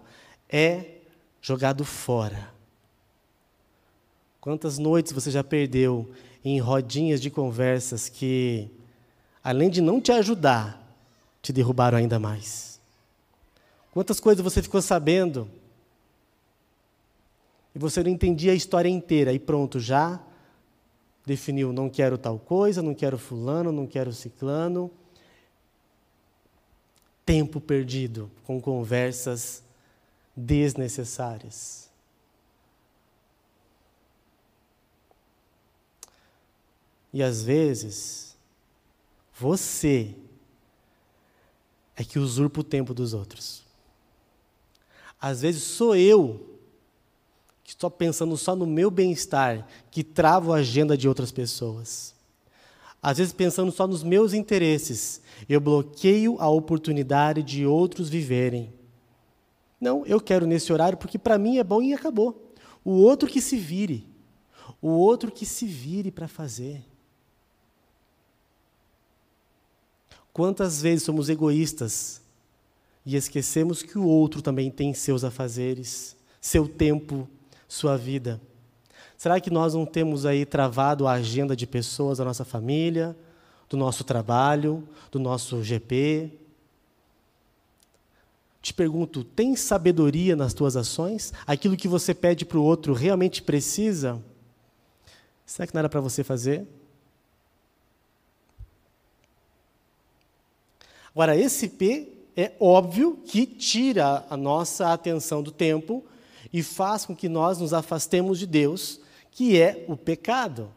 é jogado fora. Quantas noites você já perdeu em rodinhas de conversas que além de não te ajudar, te derrubaram ainda mais. Quantas coisas você ficou sabendo e você não entendia a história inteira e pronto, já definiu, não quero tal coisa, não quero fulano, não quero ciclano. Tempo perdido com conversas desnecessárias. E às vezes, você é que usurpa o tempo dos outros. Às vezes sou eu que estou pensando só no meu bem-estar, que travo a agenda de outras pessoas. Às vezes pensando só nos meus interesses, eu bloqueio a oportunidade de outros viverem. Não, eu quero nesse horário porque para mim é bom e acabou. O outro que se vire. O outro que se vire para fazer. Quantas vezes somos egoístas e esquecemos que o outro também tem seus afazeres, seu tempo, sua vida? Será que nós não temos aí travado a agenda de pessoas da nossa família, do nosso trabalho, do nosso GP? Te pergunto, tem sabedoria nas tuas ações? Aquilo que você pede para o outro realmente precisa? Será que não era para você fazer? Agora, esse P é óbvio que tira a nossa atenção do tempo e faz com que nós nos afastemos de Deus, que é o pecado.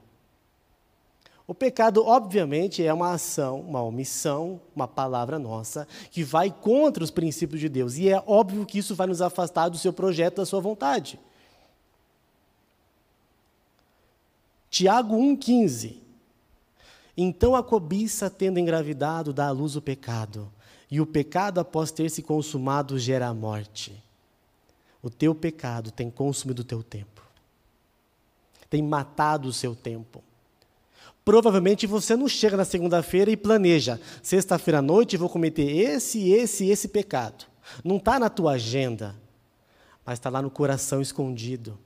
O pecado, obviamente, é uma ação, uma omissão, uma palavra nossa, que vai contra os princípios de Deus. E é óbvio que isso vai nos afastar do seu projeto, da sua vontade. Tiago 1,15. Então a cobiça, tendo engravidado, dá à luz o pecado, e o pecado, após ter se consumado, gera a morte. O teu pecado tem consumido o teu tempo, tem matado o seu tempo. Provavelmente você não chega na segunda-feira e planeja, sexta-feira à noite vou cometer esse, esse e esse pecado. Não está na tua agenda, mas está lá no coração escondido,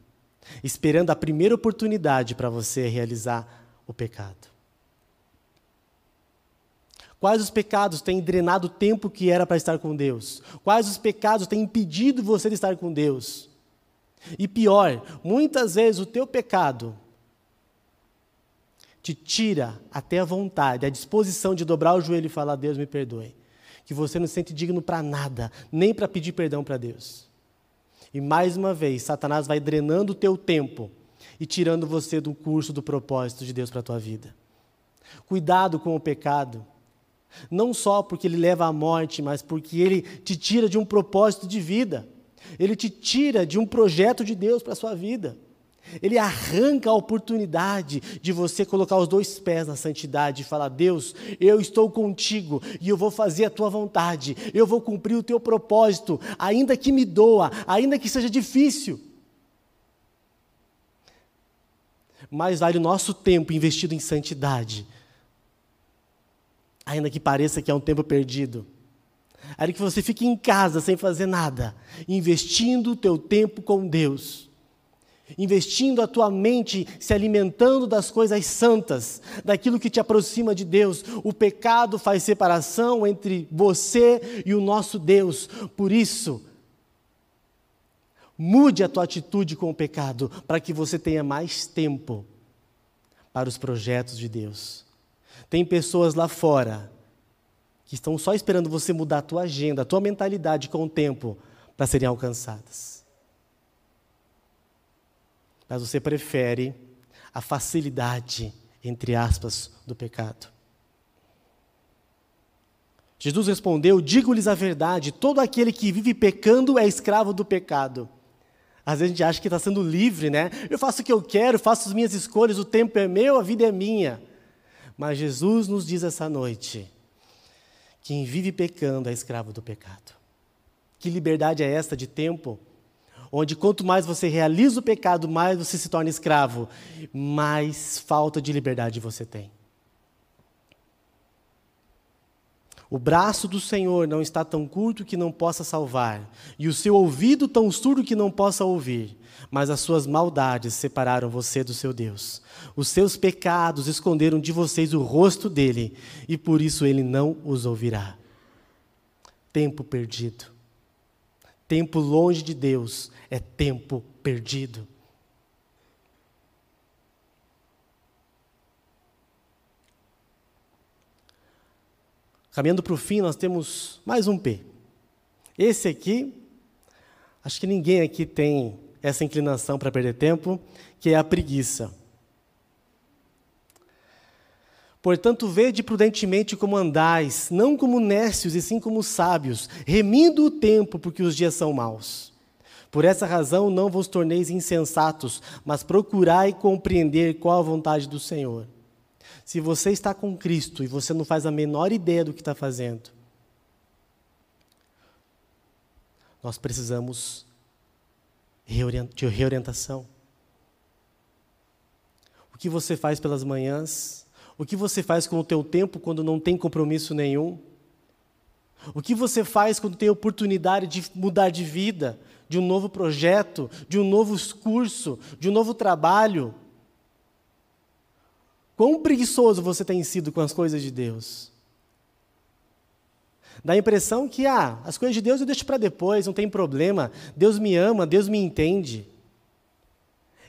esperando a primeira oportunidade para você realizar o pecado. Quais os pecados têm drenado o tempo que era para estar com Deus? Quais os pecados têm impedido você de estar com Deus? E pior, muitas vezes o teu pecado te tira até a vontade, a disposição de dobrar o joelho e falar: Deus me perdoe. Que você não se sente digno para nada, nem para pedir perdão para Deus. E mais uma vez, Satanás vai drenando o teu tempo e tirando você do curso do propósito de Deus para a tua vida. Cuidado com o pecado. Não só porque ele leva à morte, mas porque ele te tira de um propósito de vida. Ele te tira de um projeto de Deus para a sua vida. Ele arranca a oportunidade de você colocar os dois pés na santidade e falar: Deus, eu estou contigo e eu vou fazer a tua vontade, eu vou cumprir o teu propósito, ainda que me doa, ainda que seja difícil. Mais vale o nosso tempo investido em santidade ainda que pareça que é um tempo perdido. Ainda que você fique em casa sem fazer nada, investindo o teu tempo com Deus. Investindo a tua mente, se alimentando das coisas santas, daquilo que te aproxima de Deus. O pecado faz separação entre você e o nosso Deus. Por isso, mude a tua atitude com o pecado, para que você tenha mais tempo para os projetos de Deus. Tem pessoas lá fora que estão só esperando você mudar a tua agenda, a tua mentalidade com o tempo para serem alcançadas. Mas você prefere a facilidade, entre aspas, do pecado. Jesus respondeu: Digo-lhes a verdade, todo aquele que vive pecando é escravo do pecado. Às vezes a gente acha que está sendo livre, né? Eu faço o que eu quero, faço as minhas escolhas, o tempo é meu, a vida é minha. Mas Jesus nos diz essa noite: quem vive pecando é escravo do pecado. Que liberdade é esta de tempo? Onde quanto mais você realiza o pecado, mais você se torna escravo, mais falta de liberdade você tem. O braço do Senhor não está tão curto que não possa salvar, e o seu ouvido tão surdo que não possa ouvir. Mas as suas maldades separaram você do seu Deus. Os seus pecados esconderam de vocês o rosto dele, e por isso ele não os ouvirá. Tempo perdido. Tempo longe de Deus é tempo perdido. Caminhando para o fim, nós temos mais um P. Esse aqui, acho que ninguém aqui tem essa inclinação para perder tempo, que é a preguiça. Portanto, vede prudentemente como andais, não como nécios, e sim como sábios, remindo o tempo, porque os dias são maus. Por essa razão não vos torneis insensatos, mas procurai compreender qual a vontade do Senhor. Se você está com Cristo e você não faz a menor ideia do que está fazendo, nós precisamos de reorientação. O que você faz pelas manhãs? O que você faz com o teu tempo quando não tem compromisso nenhum? O que você faz quando tem oportunidade de mudar de vida, de um novo projeto, de um novo curso, de um novo trabalho? Quão preguiçoso você tem sido com as coisas de Deus? Dá a impressão que, ah, as coisas de Deus eu deixo para depois, não tem problema. Deus me ama, Deus me entende.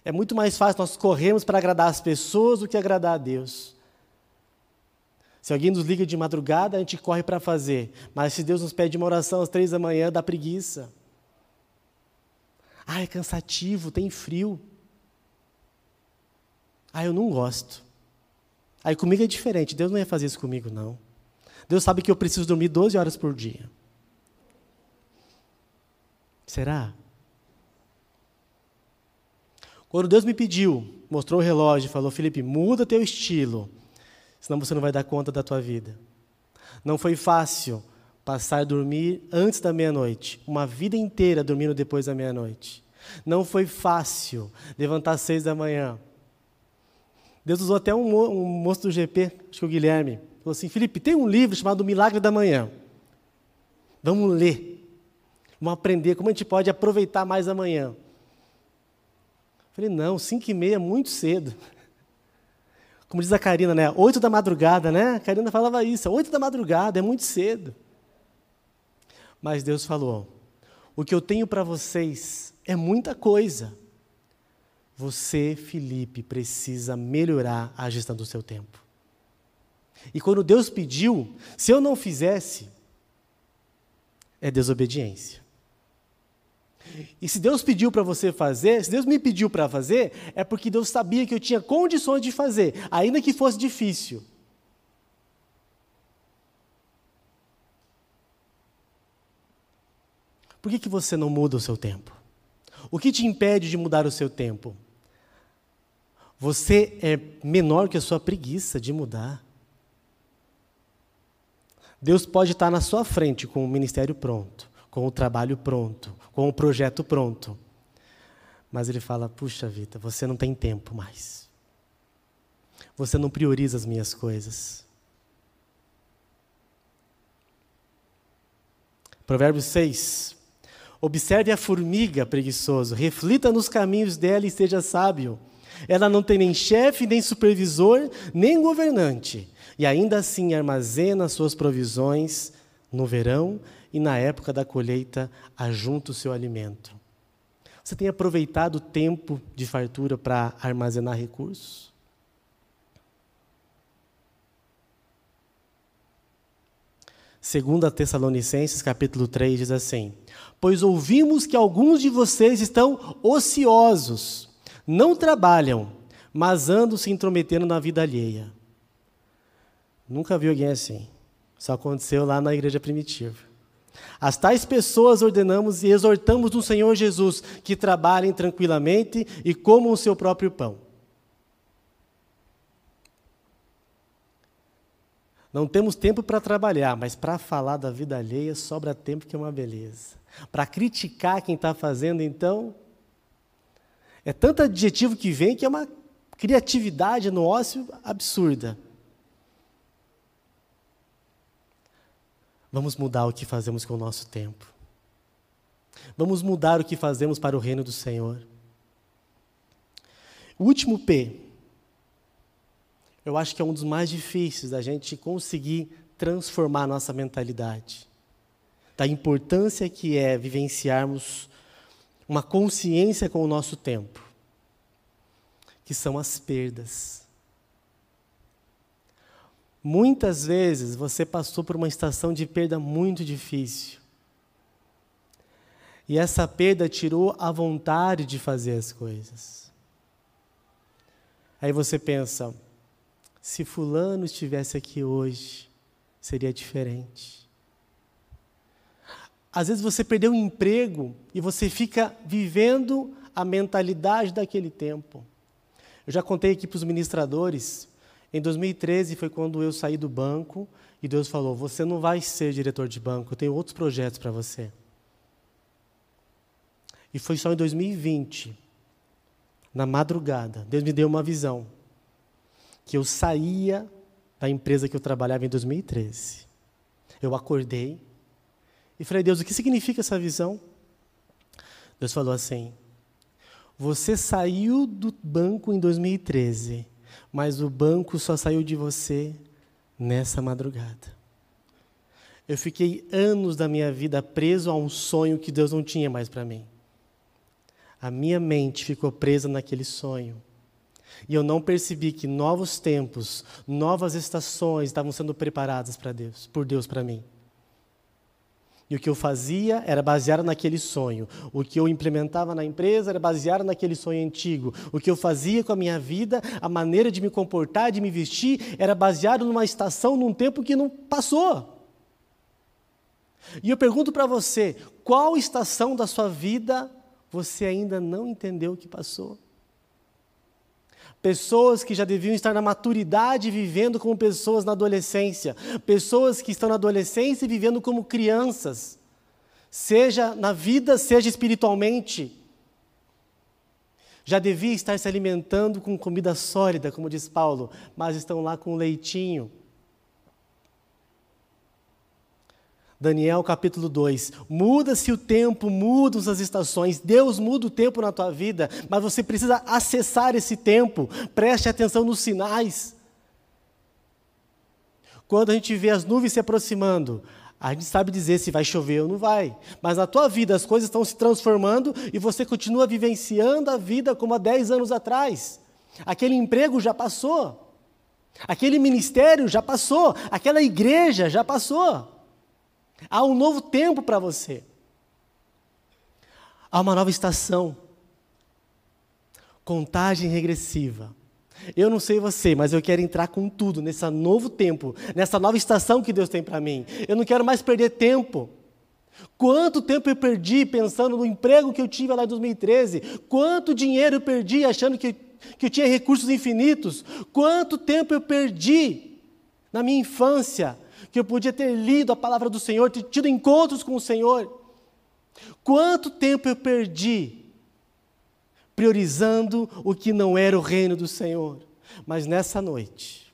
É muito mais fácil nós corrermos para agradar as pessoas do que agradar a Deus. Se alguém nos liga de madrugada, a gente corre para fazer. Mas se Deus nos pede uma oração às três da manhã, dá preguiça. Ah, é cansativo, tem frio. Ah, eu não gosto. Aí comigo é diferente. Deus não ia fazer isso comigo, não. Deus sabe que eu preciso dormir 12 horas por dia. Será? Quando Deus me pediu, mostrou o relógio e falou: Felipe, muda teu estilo, senão você não vai dar conta da tua vida. Não foi fácil passar a dormir antes da meia-noite, uma vida inteira dormindo depois da meia-noite. Não foi fácil levantar às seis da manhã, Deus usou até um, um moço do GP, acho que o Guilherme, falou assim: Felipe, tem um livro chamado Milagre da Manhã. Vamos ler. Vamos aprender como a gente pode aproveitar mais a manhã. Falei, não, cinco e meia é muito cedo. Como diz a Karina, né? Oito da madrugada, né? A Karina falava isso, oito da madrugada, é muito cedo. Mas Deus falou: o que eu tenho para vocês é muita coisa. Você, Felipe, precisa melhorar a gestão do seu tempo. E quando Deus pediu, se eu não fizesse, é desobediência. E se Deus pediu para você fazer, se Deus me pediu para fazer, é porque Deus sabia que eu tinha condições de fazer, ainda que fosse difícil. Por que, que você não muda o seu tempo? O que te impede de mudar o seu tempo? Você é menor que a sua preguiça de mudar. Deus pode estar na sua frente com o ministério pronto, com o trabalho pronto, com o projeto pronto. Mas Ele fala: puxa vida, você não tem tempo mais. Você não prioriza as minhas coisas. Provérbios 6. Observe a formiga, preguiçoso, reflita nos caminhos dela e seja sábio. Ela não tem nem chefe, nem supervisor, nem governante. E ainda assim armazena suas provisões no verão e na época da colheita ajunta o seu alimento. Você tem aproveitado o tempo de fartura para armazenar recursos? Segunda Tessalonicenses, capítulo 3, diz assim: Pois ouvimos que alguns de vocês estão ociosos não trabalham, mas andam se intrometendo na vida alheia. Nunca vi alguém assim. Só aconteceu lá na igreja primitiva. As tais pessoas ordenamos e exortamos no Senhor Jesus que trabalhem tranquilamente e comam o seu próprio pão. Não temos tempo para trabalhar, mas para falar da vida alheia sobra tempo que é uma beleza. Para criticar quem está fazendo, então, é tanto adjetivo que vem que é uma criatividade no ócio absurda. Vamos mudar o que fazemos com o nosso tempo. Vamos mudar o que fazemos para o reino do Senhor. O último P, eu acho que é um dos mais difíceis da gente conseguir transformar a nossa mentalidade. Da importância que é vivenciarmos uma consciência com o nosso tempo, que são as perdas. Muitas vezes você passou por uma estação de perda muito difícil. E essa perda tirou a vontade de fazer as coisas. Aí você pensa: se Fulano estivesse aqui hoje, seria diferente. Às vezes você perdeu o emprego e você fica vivendo a mentalidade daquele tempo. Eu já contei aqui para os ministradores, em 2013 foi quando eu saí do banco e Deus falou: Você não vai ser diretor de banco, eu tenho outros projetos para você. E foi só em 2020, na madrugada, Deus me deu uma visão que eu saía da empresa que eu trabalhava em 2013. Eu acordei e falei, Deus, o que significa essa visão? Deus falou assim: Você saiu do banco em 2013, mas o banco só saiu de você nessa madrugada. Eu fiquei anos da minha vida preso a um sonho que Deus não tinha mais para mim. A minha mente ficou presa naquele sonho. E eu não percebi que novos tempos, novas estações estavam sendo preparadas para Deus, por Deus para mim. E o que eu fazia era baseado naquele sonho. O que eu implementava na empresa era baseado naquele sonho antigo. O que eu fazia com a minha vida, a maneira de me comportar, de me vestir, era baseado numa estação, num tempo que não passou. E eu pergunto para você: qual estação da sua vida você ainda não entendeu que passou? Pessoas que já deviam estar na maturidade vivendo como pessoas na adolescência. Pessoas que estão na adolescência vivendo como crianças. Seja na vida, seja espiritualmente. Já devia estar se alimentando com comida sólida, como diz Paulo, mas estão lá com leitinho. Daniel capítulo 2. Muda-se o tempo, mudam as estações. Deus muda o tempo na tua vida, mas você precisa acessar esse tempo. Preste atenção nos sinais. Quando a gente vê as nuvens se aproximando, a gente sabe dizer se vai chover ou não vai. Mas na tua vida as coisas estão se transformando e você continua vivenciando a vida como há 10 anos atrás. Aquele emprego já passou. Aquele ministério já passou. Aquela igreja já passou. Há um novo tempo para você. Há uma nova estação. Contagem regressiva. Eu não sei você, mas eu quero entrar com tudo nesse novo tempo, nessa nova estação que Deus tem para mim. Eu não quero mais perder tempo. Quanto tempo eu perdi pensando no emprego que eu tive lá em 2013? Quanto dinheiro eu perdi achando que, que eu tinha recursos infinitos? Quanto tempo eu perdi na minha infância que eu podia ter lido a palavra do Senhor, ter tido encontros com o Senhor. Quanto tempo eu perdi priorizando o que não era o reino do Senhor. Mas nessa noite,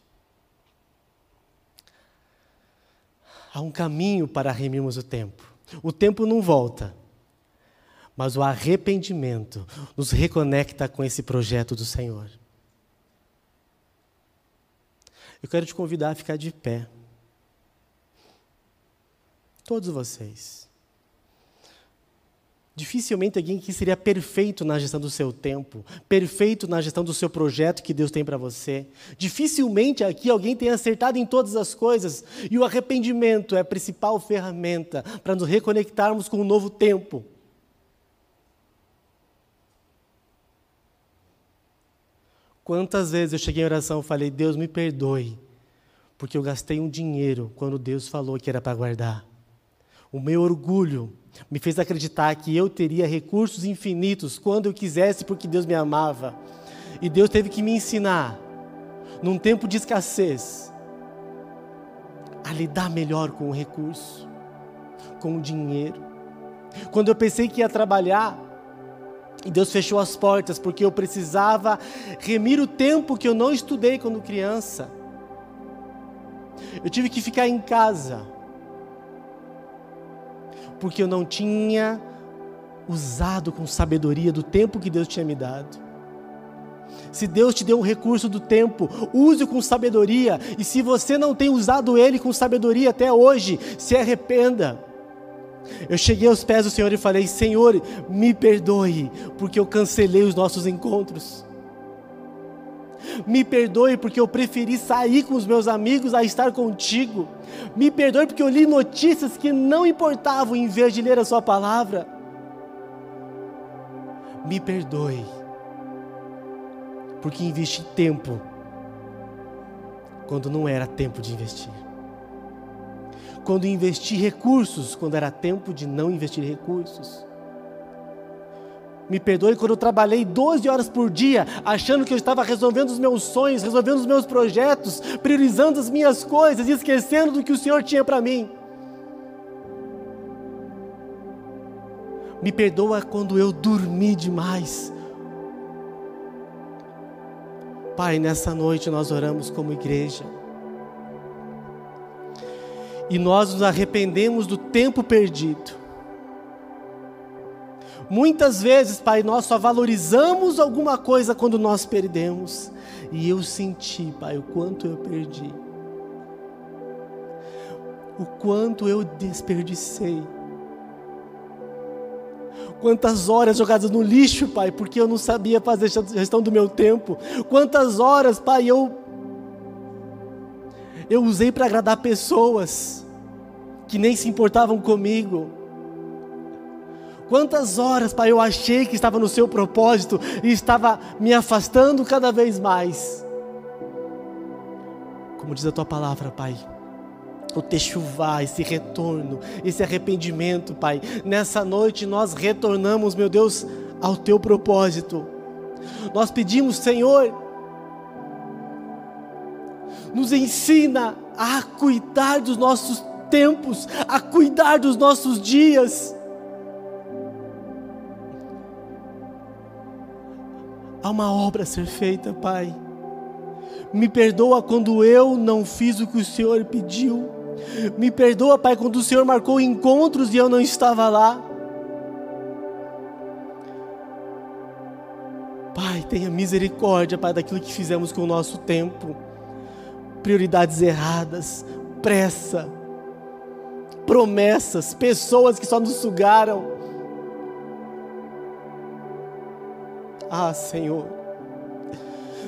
há um caminho para remirmos o tempo. O tempo não volta, mas o arrependimento nos reconecta com esse projeto do Senhor. Eu quero te convidar a ficar de pé. Todos vocês. Dificilmente alguém que seria perfeito na gestão do seu tempo, perfeito na gestão do seu projeto que Deus tem para você. Dificilmente aqui alguém tem acertado em todas as coisas, e o arrependimento é a principal ferramenta para nos reconectarmos com um novo tempo. Quantas vezes eu cheguei em oração e falei: Deus me perdoe, porque eu gastei um dinheiro quando Deus falou que era para guardar. O meu orgulho me fez acreditar que eu teria recursos infinitos quando eu quisesse, porque Deus me amava. E Deus teve que me ensinar, num tempo de escassez, a lidar melhor com o recurso, com o dinheiro. Quando eu pensei que ia trabalhar, e Deus fechou as portas porque eu precisava remir o tempo que eu não estudei quando criança. Eu tive que ficar em casa porque eu não tinha usado com sabedoria do tempo que Deus tinha me dado. Se Deus te deu um recurso do tempo, use-o com sabedoria. E se você não tem usado ele com sabedoria até hoje, se arrependa. Eu cheguei aos pés do Senhor e falei: Senhor, me perdoe, porque eu cancelei os nossos encontros. Me perdoe porque eu preferi sair com os meus amigos a estar contigo. Me perdoe porque eu li notícias que não importavam em vez de ler a Sua palavra. Me perdoe porque investi tempo quando não era tempo de investir. Quando investi recursos quando era tempo de não investir recursos. Me perdoe quando eu trabalhei 12 horas por dia, achando que eu estava resolvendo os meus sonhos, resolvendo os meus projetos, priorizando as minhas coisas e esquecendo do que o Senhor tinha para mim. Me perdoa quando eu dormi demais. Pai, nessa noite nós oramos como igreja. E nós nos arrependemos do tempo perdido Muitas vezes, Pai, nós só valorizamos alguma coisa quando nós perdemos. E eu senti, Pai, o quanto eu perdi. O quanto eu desperdicei. Quantas horas jogadas no lixo, Pai, porque eu não sabia fazer gestão do meu tempo. Quantas horas, Pai, eu eu usei para agradar pessoas que nem se importavam comigo. Quantas horas, Pai, eu achei que estava no seu propósito e estava me afastando cada vez mais. Como diz a tua palavra, Pai, o techuvá, esse retorno, esse arrependimento, Pai. Nessa noite nós retornamos, meu Deus, ao teu propósito. Nós pedimos, Senhor, nos ensina a cuidar dos nossos tempos, a cuidar dos nossos dias Há uma obra a ser feita, Pai. Me perdoa quando eu não fiz o que o Senhor pediu. Me perdoa, Pai, quando o Senhor marcou encontros e eu não estava lá. Pai, tenha misericórdia, Pai, daquilo que fizemos com o nosso tempo. Prioridades erradas, pressa, promessas, pessoas que só nos sugaram. Ah, Senhor,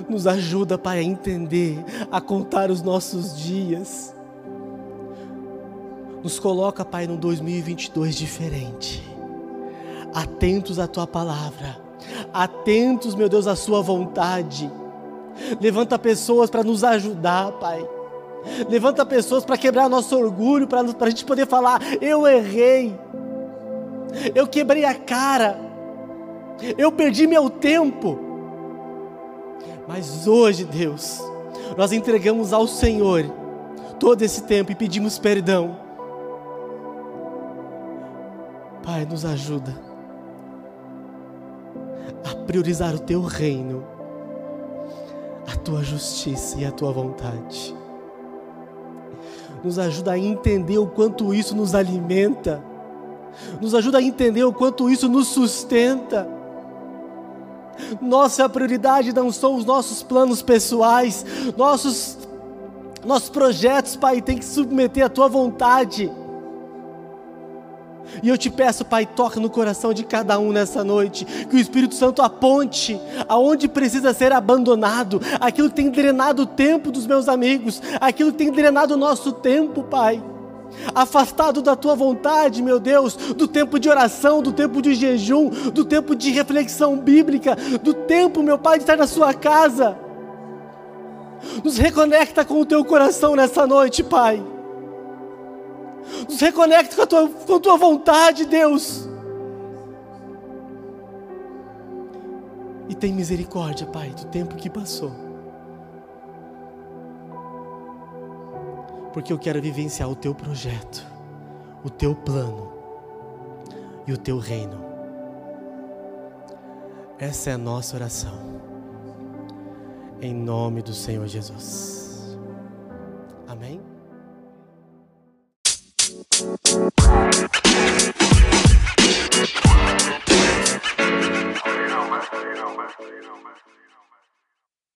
nos ajuda, Pai, a entender, a contar os nossos dias. Nos coloca, Pai, no 2022 diferente. Atentos à tua palavra, atentos, meu Deus, à sua vontade. Levanta pessoas para nos ajudar, Pai. Levanta pessoas para quebrar nosso orgulho, para a gente poder falar: eu errei, eu quebrei a cara eu perdi meu tempo. Mas hoje, Deus, nós entregamos ao Senhor todo esse tempo e pedimos perdão. Pai, nos ajuda a priorizar o teu reino, a tua justiça e a tua vontade. Nos ajuda a entender o quanto isso nos alimenta, nos ajuda a entender o quanto isso nos sustenta nossa prioridade não são os nossos planos pessoais, nossos, nossos projetos, Pai, tem que submeter à tua vontade. E eu te peço, Pai, toca no coração de cada um nessa noite, que o Espírito Santo aponte aonde precisa ser abandonado, aquilo que tem drenado o tempo dos meus amigos, aquilo que tem drenado o nosso tempo, Pai afastado da tua vontade, meu Deus, do tempo de oração, do tempo de jejum, do tempo de reflexão bíblica, do tempo, meu Pai, de estar na sua casa. Nos reconecta com o teu coração nessa noite, Pai. Nos reconecta com a tua, com a tua vontade, Deus. E tem misericórdia, Pai, do tempo que passou. porque eu quero vivenciar o teu projeto, o teu plano e o teu reino. Essa é a nossa oração, em nome do Senhor Jesus. Amém? You.